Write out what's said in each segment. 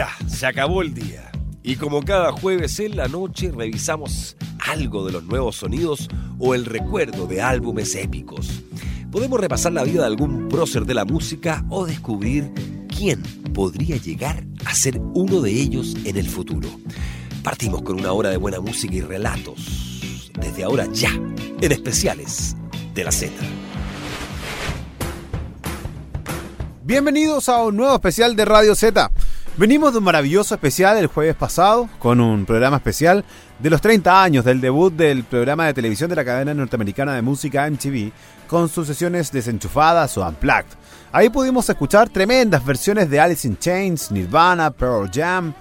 Ya, se acabó el día. Y como cada jueves en la noche revisamos algo de los nuevos sonidos o el recuerdo de álbumes épicos. Podemos repasar la vida de algún prócer de la música o descubrir quién podría llegar a ser uno de ellos en el futuro. Partimos con una hora de buena música y relatos. Desde ahora ya, en especiales de la Z. Bienvenidos a un nuevo especial de Radio Z. Venimos de un maravilloso especial el jueves pasado con un programa especial de los 30 años del debut del programa de televisión de la cadena norteamericana de música MTV con sus sesiones desenchufadas o unplugged. Ahí pudimos escuchar tremendas versiones de Alice in Chains, Nirvana, Pearl Jam,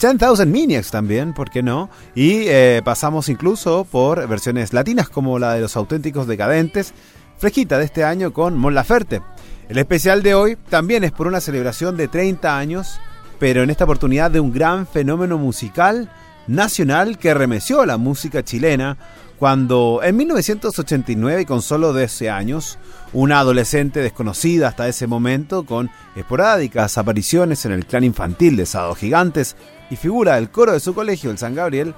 10,000 Maniacs también, ¿por qué no? Y eh, pasamos incluso por versiones latinas como la de los auténticos decadentes, fresquita de este año con Mon Laferte. El especial de hoy también es por una celebración de 30 años pero en esta oportunidad de un gran fenómeno musical nacional que remeció a la música chilena cuando en 1989, con solo 12 años, una adolescente desconocida hasta ese momento, con esporádicas apariciones en el clan infantil de Sado Gigantes y figura del coro de su colegio, el San Gabriel,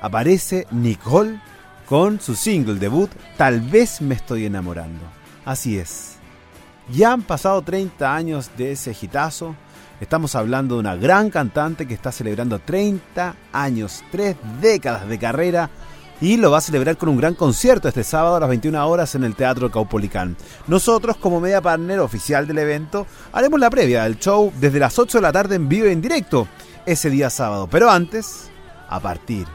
aparece Nicole con su single debut, Tal vez me estoy enamorando. Así es. Ya han pasado 30 años de ese hitazo, Estamos hablando de una gran cantante que está celebrando 30 años, 3 décadas de carrera y lo va a celebrar con un gran concierto este sábado a las 21 horas en el Teatro Caupolicán. Nosotros, como media partner oficial del evento, haremos la previa del show desde las 8 de la tarde en vivo y en directo ese día sábado. Pero antes, a partir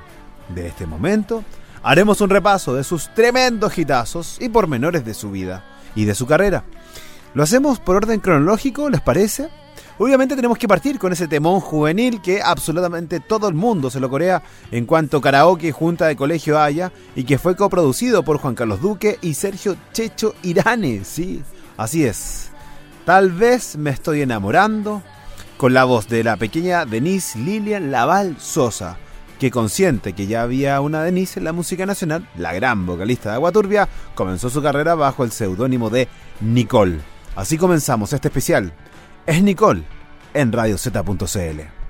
de este momento, haremos un repaso de sus tremendos hitazos y pormenores de su vida y de su carrera. Lo hacemos por orden cronológico, ¿les parece? Obviamente tenemos que partir con ese temón juvenil que absolutamente todo el mundo se lo corea en cuanto karaoke junta de colegio haya y que fue coproducido por Juan Carlos Duque y Sergio Checho Irane, sí, así es. Tal vez me estoy enamorando con la voz de la pequeña Denise Lilian Laval Sosa, que consciente que ya había una Denise en la música nacional, la gran vocalista de Aguaturbia, comenzó su carrera bajo el seudónimo de Nicole. Así comenzamos este especial es Nicole en radioz.cl.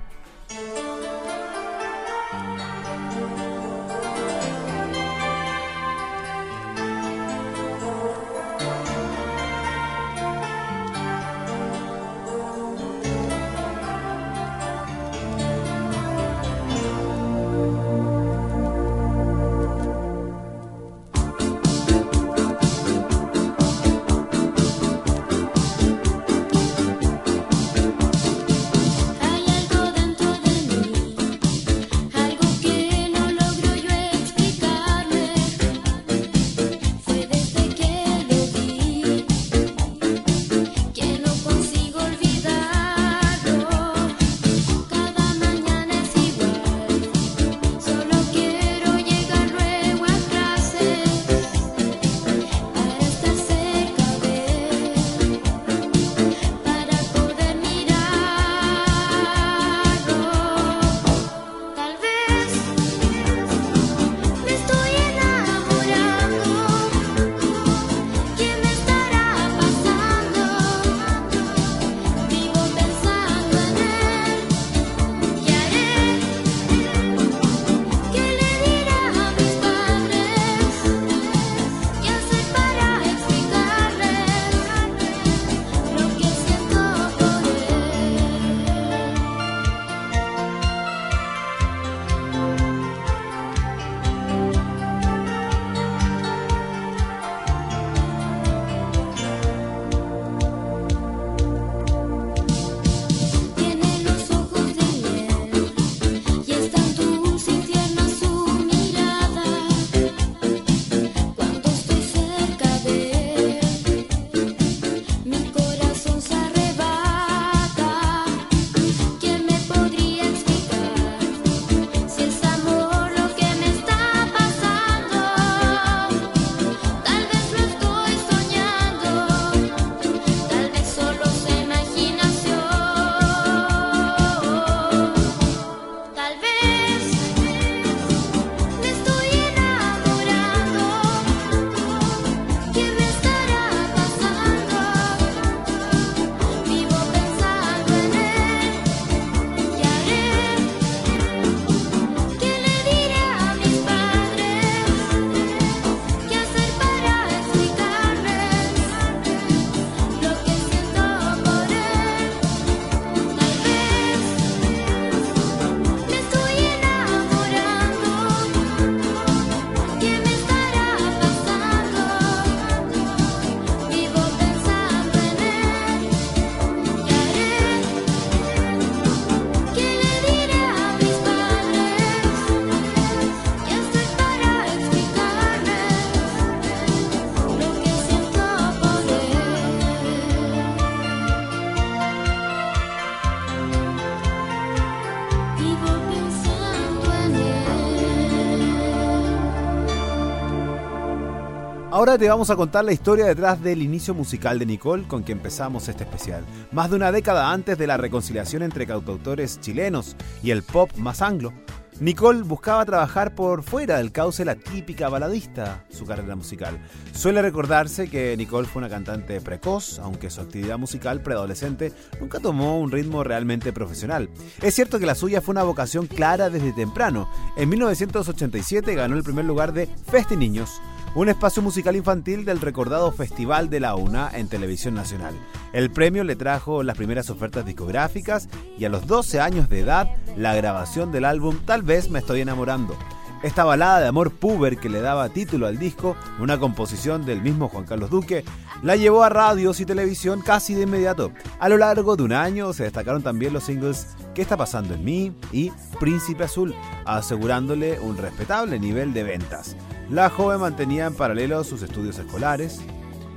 Ahora te vamos a contar la historia detrás del inicio musical de Nicole con que empezamos este especial. Más de una década antes de la reconciliación entre cantautores chilenos y el pop más anglo, Nicole buscaba trabajar por fuera del cauce la típica baladista, su carrera musical. Suele recordarse que Nicole fue una cantante precoz, aunque su actividad musical preadolescente nunca tomó un ritmo realmente profesional. Es cierto que la suya fue una vocación clara desde temprano. En 1987 ganó el primer lugar de Festi Niños, un espacio musical infantil del recordado Festival de la UNA en Televisión Nacional. El premio le trajo las primeras ofertas discográficas y a los 12 años de edad la grabación del álbum Tal vez me estoy enamorando. Esta balada de amor puber que le daba título al disco, una composición del mismo Juan Carlos Duque, la llevó a radios y televisión casi de inmediato. A lo largo de un año se destacaron también los singles ¿Qué está pasando en mí? y Príncipe Azul, asegurándole un respetable nivel de ventas. La joven mantenía en paralelo sus estudios escolares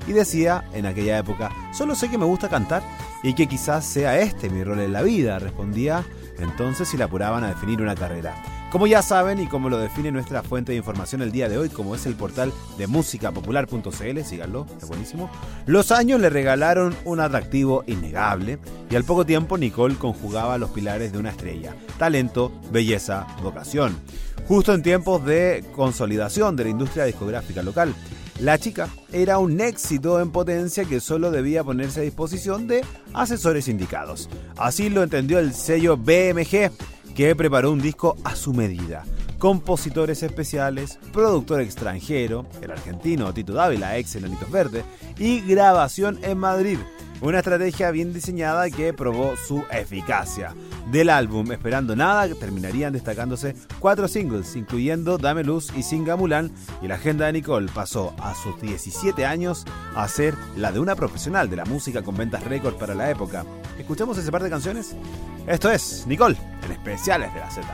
y decía en aquella época, solo sé que me gusta cantar y que quizás sea este mi rol en la vida, respondía entonces si la apuraban a definir una carrera. Como ya saben y como lo define nuestra fuente de información el día de hoy, como es el portal de musicapopular.cl, síganlo, es buenísimo, los años le regalaron un atractivo innegable y al poco tiempo Nicole conjugaba los pilares de una estrella, talento, belleza, vocación justo en tiempos de consolidación de la industria discográfica local. La chica era un éxito en potencia que solo debía ponerse a disposición de asesores indicados. Así lo entendió el sello BMG, que preparó un disco a su medida. Compositores especiales, productor extranjero, el argentino Tito Dávila, ex Enanitos Verde, y grabación en Madrid. Una estrategia bien diseñada que probó su eficacia. Del álbum Esperando Nada terminarían destacándose cuatro singles, incluyendo Dame Luz y Singa Mulan, y la agenda de Nicole pasó a sus 17 años a ser la de una profesional de la música con ventas récord para la época. ¿Escuchamos ese par de canciones? Esto es Nicole, en especiales de la Z.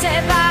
said bye.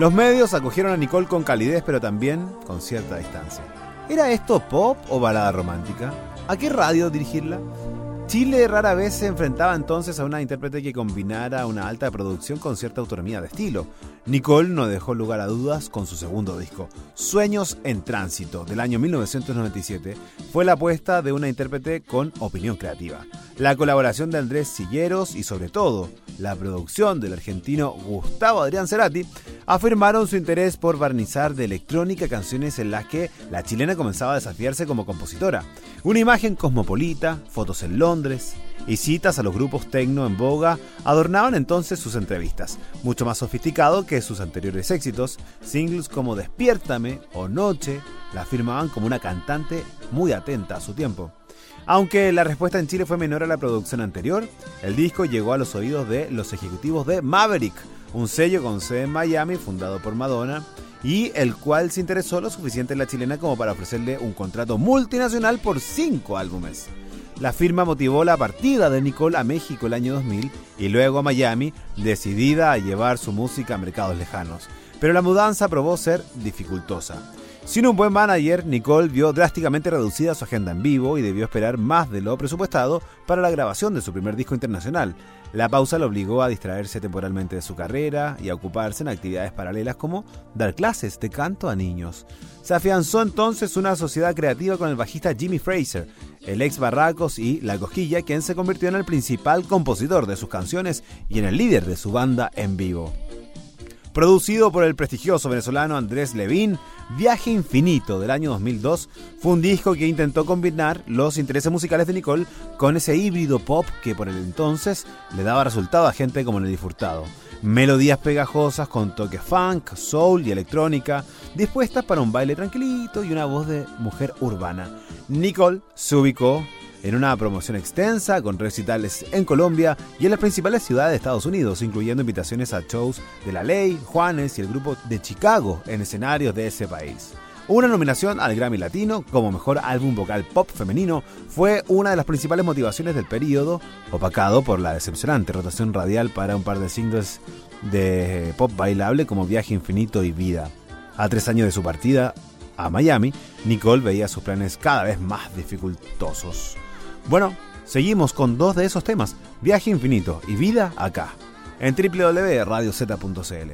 Los medios acogieron a Nicole con calidez, pero también con cierta distancia. ¿Era esto pop o balada romántica? ¿A qué radio dirigirla? Chile rara vez se enfrentaba entonces a una intérprete que combinara una alta producción con cierta autonomía de estilo. Nicole no dejó lugar a dudas con su segundo disco, Sueños en Tránsito, del año 1997, fue la apuesta de una intérprete con opinión creativa. La colaboración de Andrés Silleros y sobre todo la producción del argentino Gustavo Adrián Cerati afirmaron su interés por barnizar de electrónica canciones en las que la chilena comenzaba a desafiarse como compositora. Una imagen cosmopolita, fotos en Londres y citas a los grupos tecno en boga adornaban entonces sus entrevistas, mucho más sofisticado que sus anteriores éxitos. Singles como Despiértame o Noche la afirmaban como una cantante muy atenta a su tiempo. Aunque la respuesta en Chile fue menor a la producción anterior, el disco llegó a los oídos de los ejecutivos de Maverick, un sello con sede en Miami fundado por Madonna y el cual se interesó lo suficiente en la chilena como para ofrecerle un contrato multinacional por cinco álbumes. La firma motivó la partida de Nicole a México el año 2000 y luego a Miami, decidida a llevar su música a mercados lejanos. Pero la mudanza probó ser dificultosa. Sin un buen manager, Nicole vio drásticamente reducida su agenda en vivo y debió esperar más de lo presupuestado para la grabación de su primer disco internacional. La pausa lo obligó a distraerse temporalmente de su carrera y a ocuparse en actividades paralelas como dar clases de canto a niños. Se afianzó entonces una sociedad creativa con el bajista Jimmy Fraser, el ex Barracos y La Cosquilla, quien se convirtió en el principal compositor de sus canciones y en el líder de su banda en vivo. Producido por el prestigioso venezolano Andrés Levin, Viaje Infinito del año 2002 fue un disco que intentó combinar los intereses musicales de Nicole con ese híbrido pop que por el entonces le daba resultado a gente como Nelly Furtado. Melodías pegajosas con toques funk, soul y electrónica, dispuestas para un baile tranquilito y una voz de mujer urbana. Nicole se ubicó en una promoción extensa con recitales en Colombia y en las principales ciudades de Estados Unidos, incluyendo invitaciones a shows de La Ley, Juanes y el grupo de Chicago en escenarios de ese país. Una nominación al Grammy Latino como mejor álbum vocal pop femenino fue una de las principales motivaciones del periodo, opacado por la decepcionante rotación radial para un par de singles de pop bailable como Viaje Infinito y Vida. A tres años de su partida a Miami, Nicole veía sus planes cada vez más dificultosos. Bueno, seguimos con dos de esos temas, Viaje Infinito y Vida acá, en www.radioz.cl.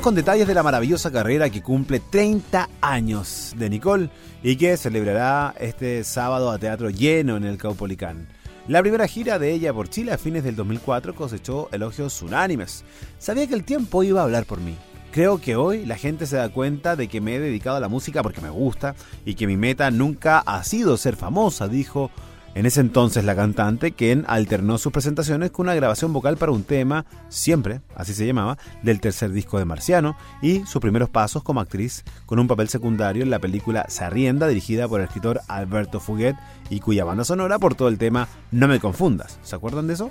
Con detalles de la maravillosa carrera que cumple 30 años de Nicole y que celebrará este sábado a teatro lleno en el Caupolicán. La primera gira de ella por Chile a fines del 2004 cosechó elogios unánimes. Sabía que el tiempo iba a hablar por mí. Creo que hoy la gente se da cuenta de que me he dedicado a la música porque me gusta y que mi meta nunca ha sido ser famosa, dijo en ese entonces la cantante, quien alternó sus presentaciones con una grabación vocal para un tema, siempre, así se llamaba, del tercer disco de Marciano, y sus primeros pasos como actriz, con un papel secundario en la película Sarrienda, dirigida por el escritor Alberto Fuguet, y cuya banda sonora todo el tema No me confundas. ¿Se acuerdan de eso?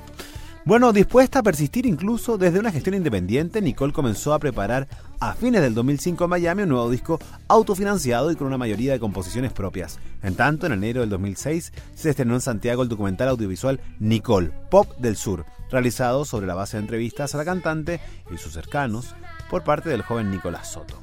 Bueno, dispuesta a persistir incluso desde una gestión independiente, Nicole comenzó a preparar a fines del 2005 en Miami un nuevo disco autofinanciado y con una mayoría de composiciones propias. En tanto, en enero del 2006 se estrenó en Santiago el documental audiovisual Nicole, Pop del Sur, realizado sobre la base de entrevistas a la cantante y sus cercanos por parte del joven Nicolás Soto.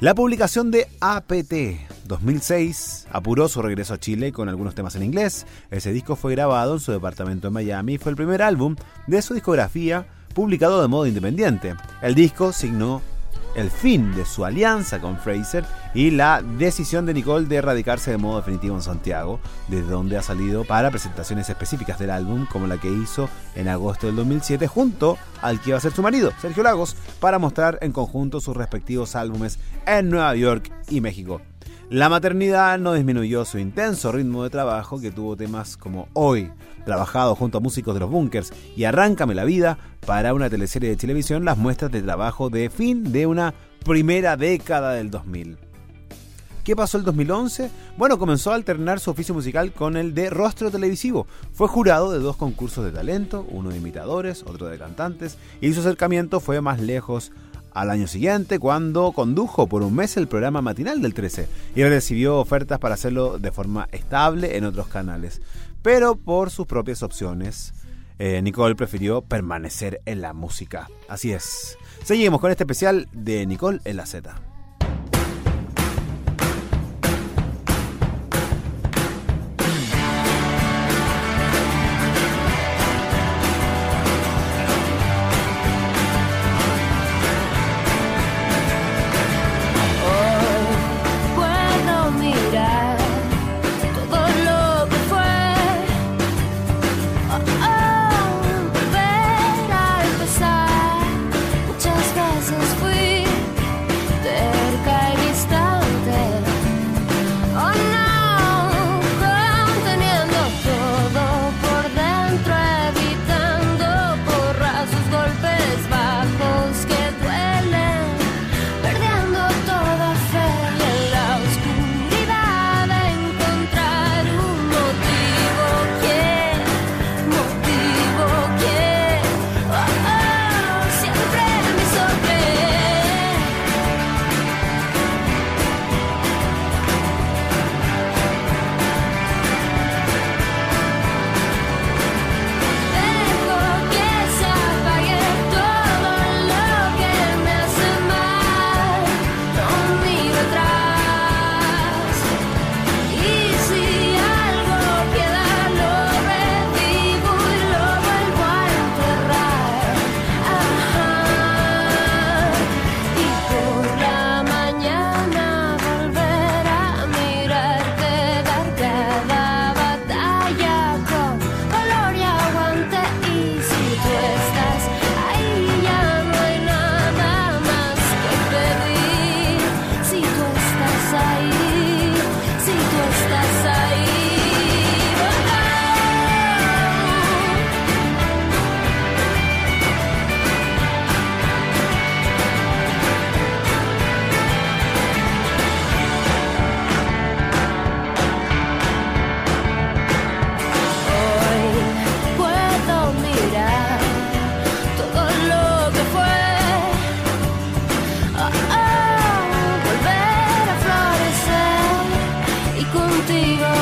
La publicación de APT 2006 apuró su regreso a Chile con algunos temas en inglés. Ese disco fue grabado en su departamento en Miami y fue el primer álbum de su discografía publicado de modo independiente. El disco signó el fin de su alianza con Fraser y la decisión de Nicole de radicarse de modo definitivo en Santiago, desde donde ha salido para presentaciones específicas del álbum, como la que hizo en agosto del 2007 junto al que iba a ser su marido, Sergio Lagos, para mostrar en conjunto sus respectivos álbumes en Nueva York y México. La maternidad no disminuyó su intenso ritmo de trabajo que tuvo temas como Hoy, trabajado junto a músicos de los bunkers, y Arráncame la vida para una teleserie de televisión, las muestras de trabajo de fin de una primera década del 2000. ¿Qué pasó el 2011? Bueno, comenzó a alternar su oficio musical con el de rostro televisivo. Fue jurado de dos concursos de talento, uno de imitadores, otro de cantantes, y su acercamiento fue más lejos al año siguiente cuando condujo por un mes el programa matinal del 13 y recibió ofertas para hacerlo de forma estable en otros canales. Pero por sus propias opciones, eh, Nicole prefirió permanecer en la música. Así es. Seguimos con este especial de Nicole en la Z. motivo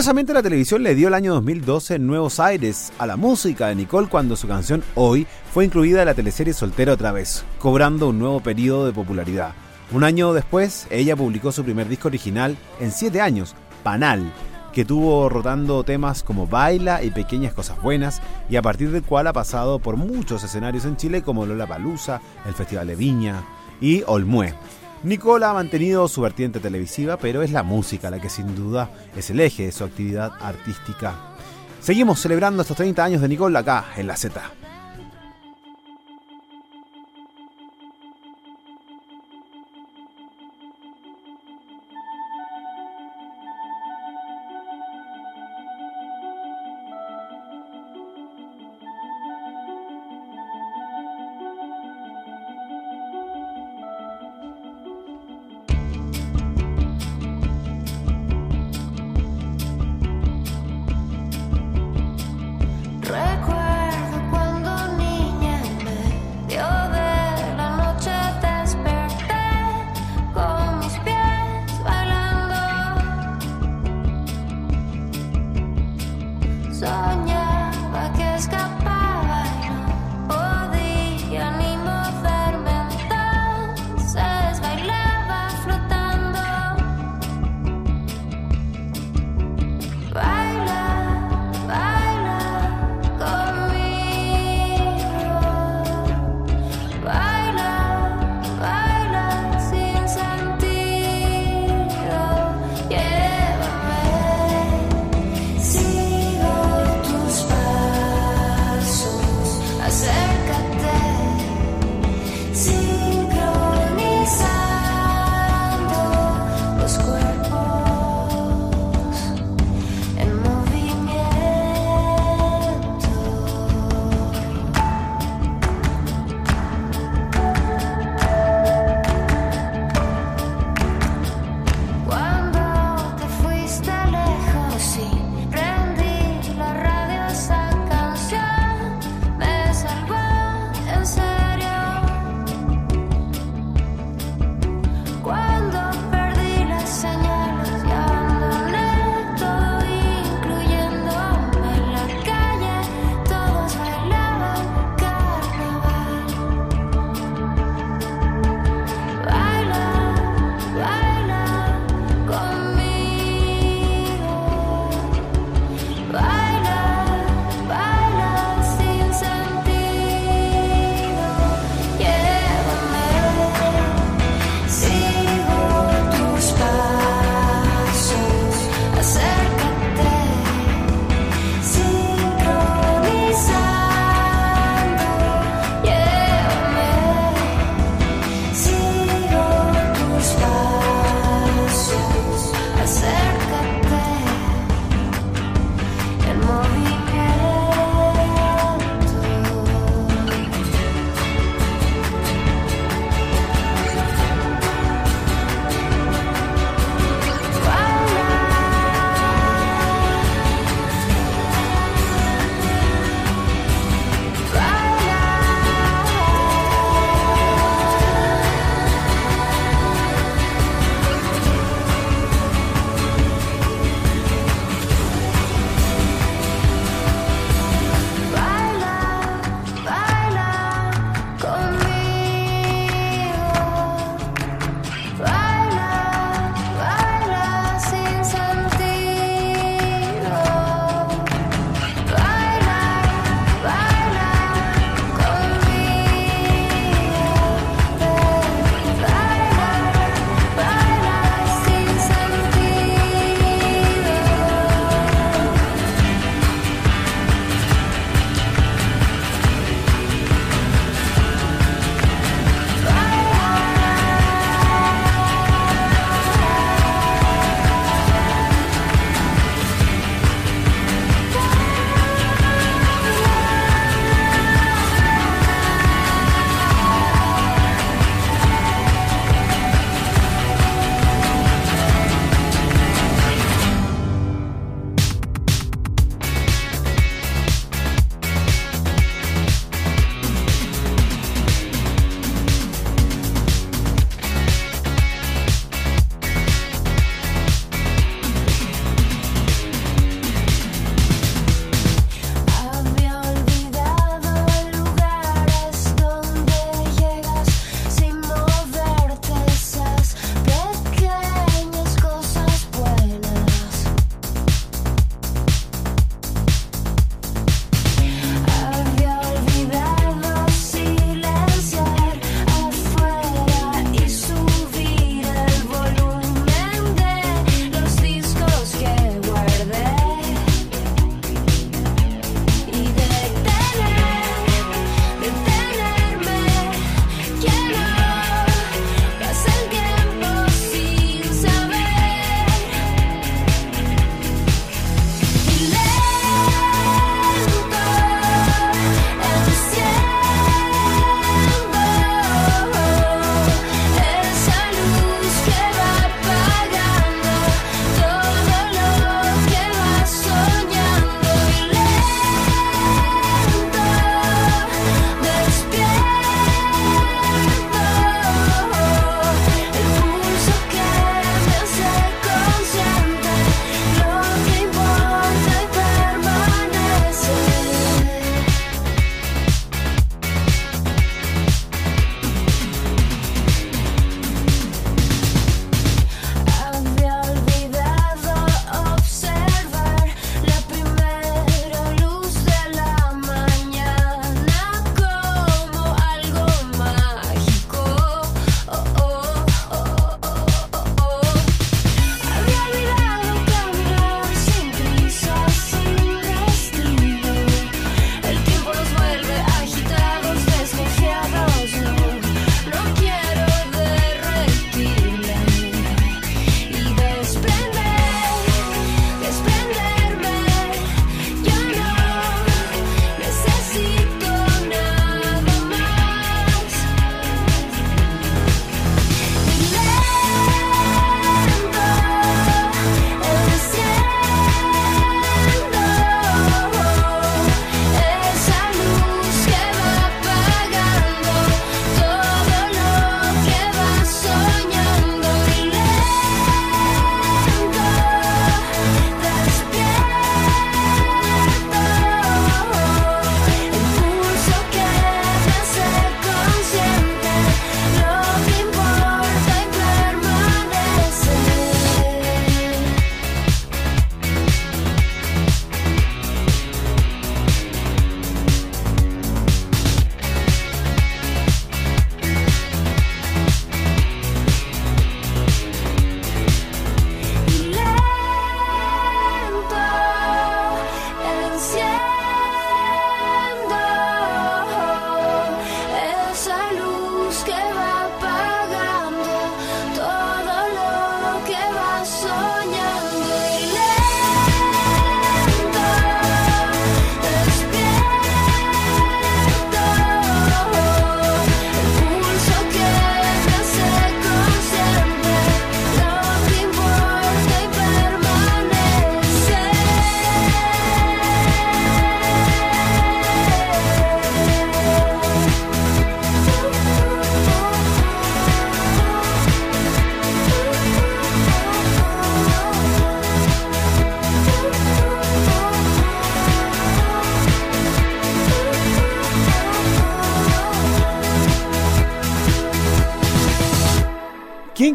Curiosamente la televisión le dio el año 2012 nuevos aires a la música de Nicole cuando su canción Hoy fue incluida en la teleserie Soltera otra vez, cobrando un nuevo periodo de popularidad. Un año después, ella publicó su primer disco original en siete años, Panal, que tuvo rotando temas como Baila y Pequeñas Cosas Buenas, y a partir del cual ha pasado por muchos escenarios en Chile como Lola Palusa, el Festival de Viña y Olmué. Nicole ha mantenido su vertiente televisiva, pero es la música la que sin duda es el eje de su actividad artística. Seguimos celebrando estos 30 años de Nicole acá en la Z.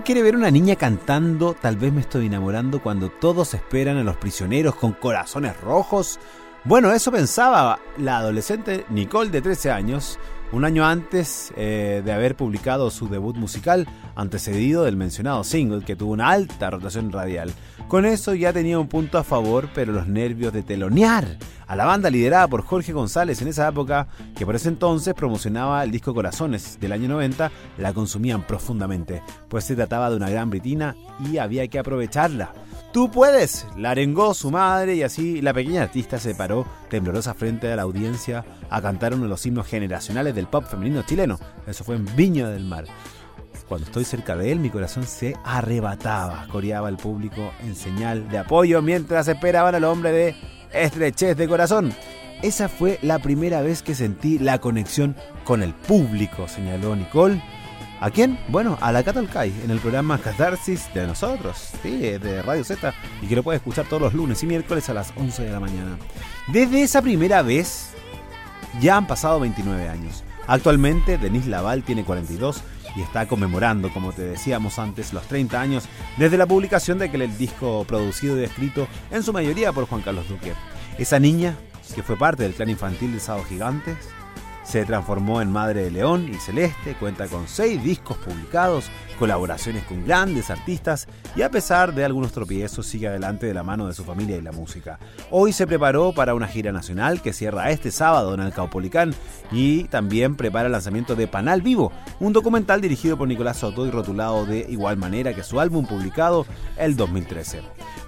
quiere ver una niña cantando Tal vez me estoy enamorando cuando todos esperan a los prisioneros con corazones rojos? Bueno, eso pensaba la adolescente Nicole de 13 años, un año antes eh, de haber publicado su debut musical, antecedido del mencionado single que tuvo una alta rotación radial. Con eso ya tenía un punto a favor, pero los nervios de telonear a la banda liderada por Jorge González en esa época, que por ese entonces promocionaba el disco Corazones del año 90, la consumían profundamente, pues se trataba de una gran britina y había que aprovecharla. Tú puedes, la arengó su madre y así la pequeña artista se paró temblorosa frente a la audiencia a cantar uno de los himnos generacionales del pop femenino chileno. Eso fue en Viña del Mar. Cuando estoy cerca de él, mi corazón se arrebataba, coreaba el público en señal de apoyo mientras esperaban al hombre de estrechez de corazón. Esa fue la primera vez que sentí la conexión con el público, señaló Nicole ¿A quién? Bueno, a la Catalcay, en el programa Catarsis de nosotros, sí, de Radio Z, y que lo puedes escuchar todos los lunes y miércoles a las 11 de la mañana. Desde esa primera vez, ya han pasado 29 años. Actualmente, Denise Laval tiene 42 y está conmemorando, como te decíamos antes, los 30 años desde la publicación de aquel disco producido y escrito en su mayoría por Juan Carlos Duque. Esa niña, que fue parte del clan infantil de Sábado Gigantes, se transformó en Madre de León y Celeste, cuenta con seis discos publicados, colaboraciones con grandes artistas y a pesar de algunos tropiezos sigue adelante de la mano de su familia y la música. Hoy se preparó para una gira nacional que cierra este sábado en el Caupolicán y también prepara el lanzamiento de Panal Vivo, un documental dirigido por Nicolás Soto y rotulado de igual manera que su álbum publicado el 2013.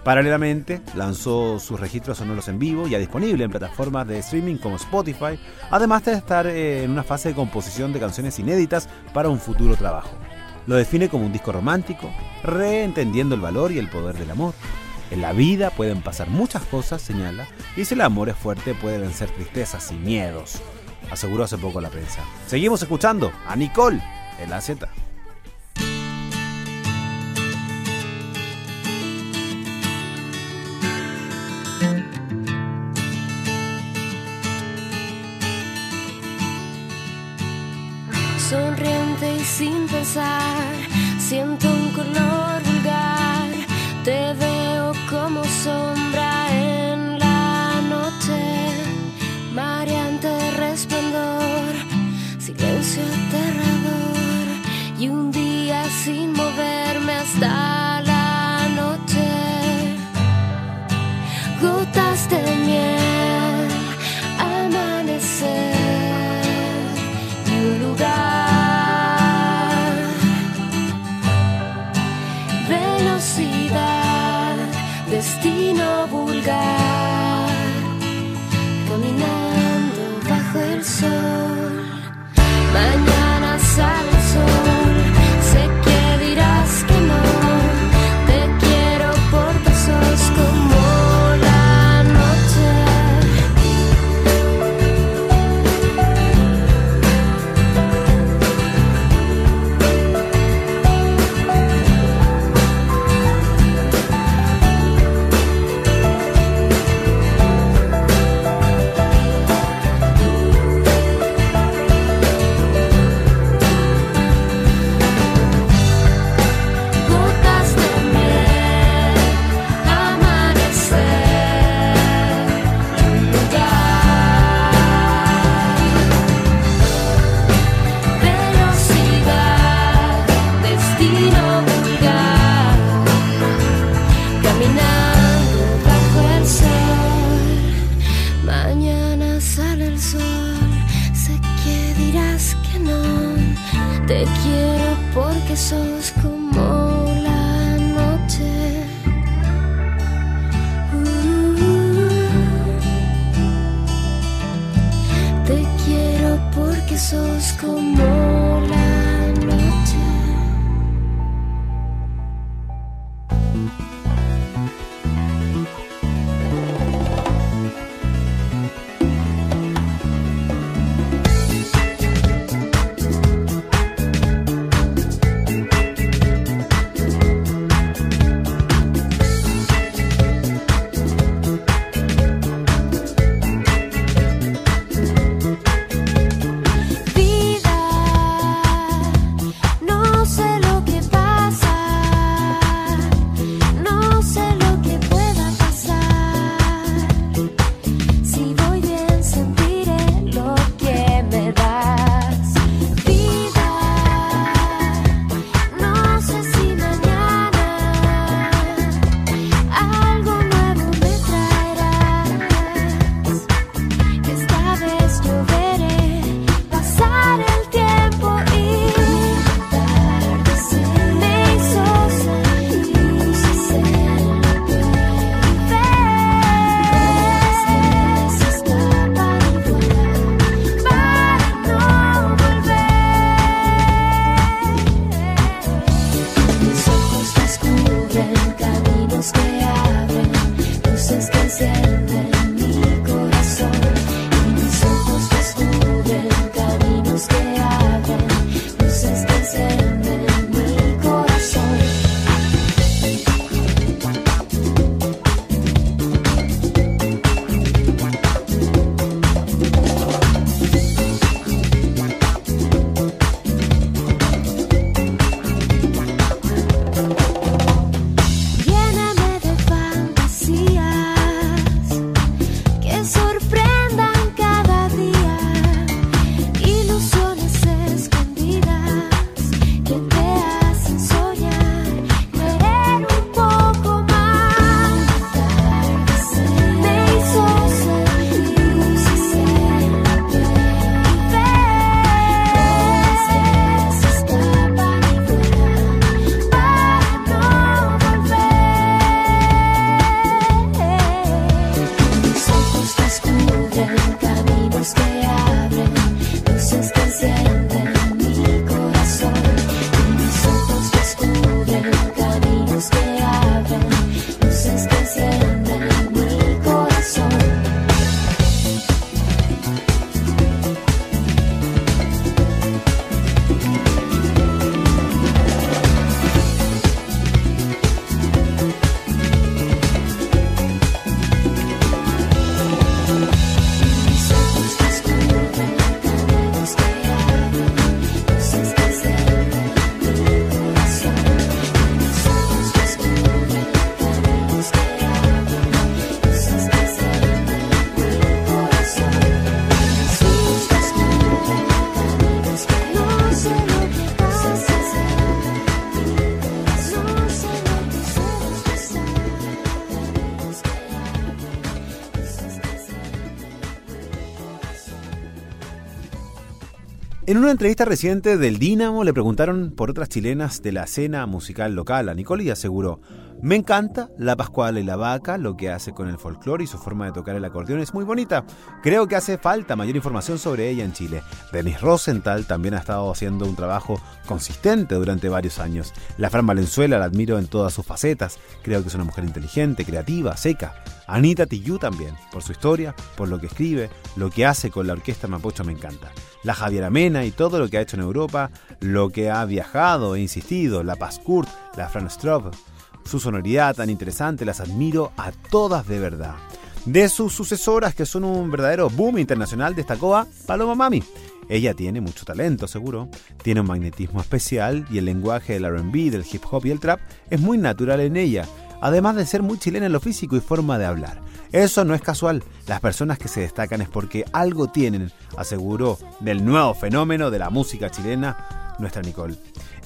Paralelamente, lanzó sus registros sonoros en vivo, ya disponible en plataformas de streaming como Spotify, además de estar eh, en una fase de composición de canciones inéditas para un futuro trabajo. Lo define como un disco romántico, reentendiendo el valor y el poder del amor. En la vida pueden pasar muchas cosas, señala, y si el amor es fuerte puede vencer tristezas y miedos, aseguró hace poco la prensa. Seguimos escuchando a Nicole en la Z. sin pensar, siento un color vulgar, te veo como sombra en la noche, mareante resplandor, silencio aterrador. Y un día sin moverme hasta la noche, gotas En una entrevista reciente del Dínamo le preguntaron por otras chilenas de la escena musical local. A Nicole y aseguró, me encanta la Pascuala y la Vaca, lo que hace con el folclore y su forma de tocar el acordeón es muy bonita. Creo que hace falta mayor información sobre ella en Chile. Denise Rosenthal también ha estado haciendo un trabajo consistente durante varios años. La Fran Valenzuela la admiro en todas sus facetas. Creo que es una mujer inteligente, creativa, seca. Anita Tillú también, por su historia, por lo que escribe, lo que hace con la orquesta Mapocho me encanta. La Javiera Mena y todo lo que ha hecho en Europa, lo que ha viajado e insistido, la Paz Kurt, la Fran Strobe su sonoridad tan interesante, las admiro a todas de verdad. De sus sucesoras, que son un verdadero boom internacional, destacó a Paloma Mami. Ella tiene mucho talento, seguro, tiene un magnetismo especial y el lenguaje del RB, del hip hop y el trap es muy natural en ella, además de ser muy chilena en lo físico y forma de hablar. Eso no es casual, las personas que se destacan es porque algo tienen, aseguró del nuevo fenómeno de la música chilena nuestra Nicole.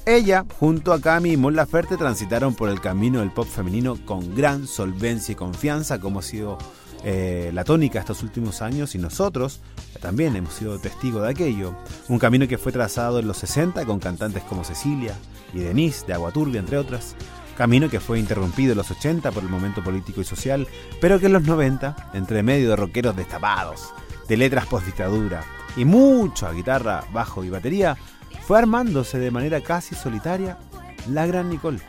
Ella, junto a Cami y Mon Laferte, transitaron por el camino del pop femenino con gran solvencia y confianza, como ha sido eh, la tónica estos últimos años, y nosotros también hemos sido testigos de aquello. Un camino que fue trazado en los 60 con cantantes como Cecilia y Denise de Agua Turbia, entre otras. Camino que fue interrumpido en los 80 por el momento político y social, pero que en los 90, entre medio de rockeros destapados, de letras post-dictadura y mucha guitarra, bajo y batería, fue armándose de manera casi solitaria la gran Nicole,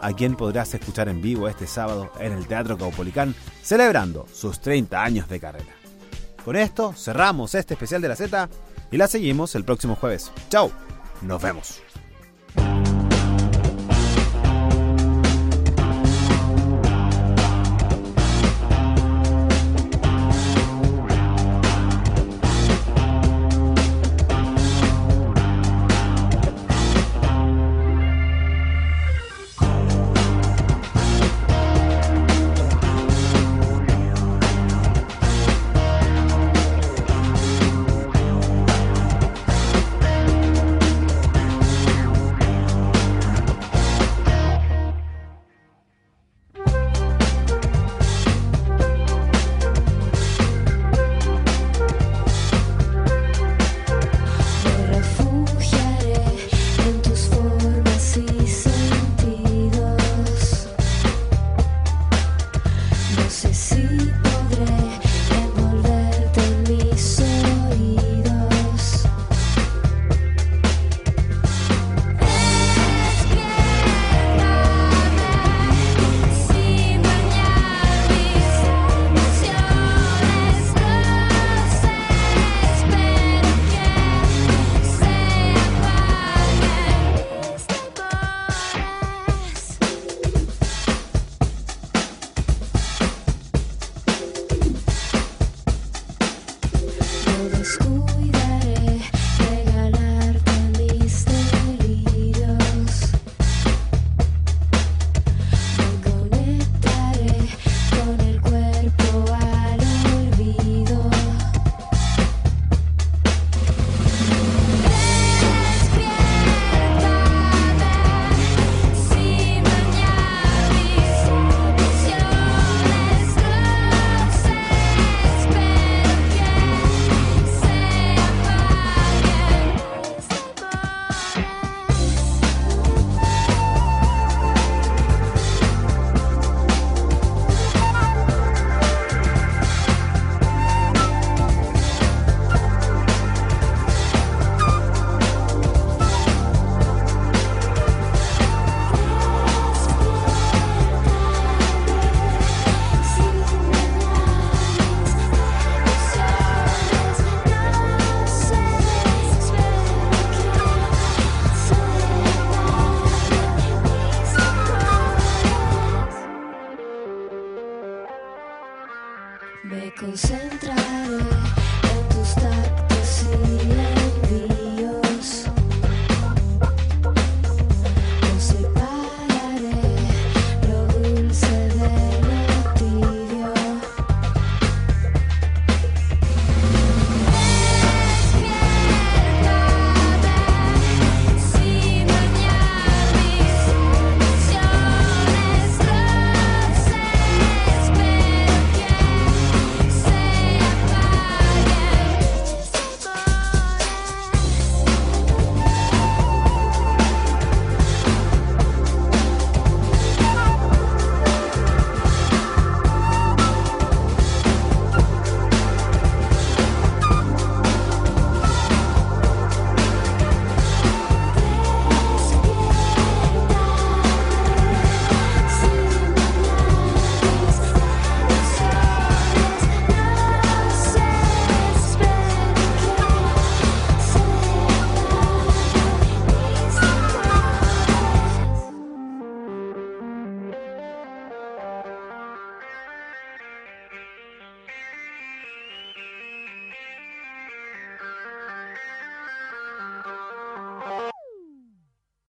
a quien podrás escuchar en vivo este sábado en el Teatro Caupolicán, celebrando sus 30 años de carrera. Con esto cerramos este especial de la Z y la seguimos el próximo jueves. ¡Chao! Nos vemos.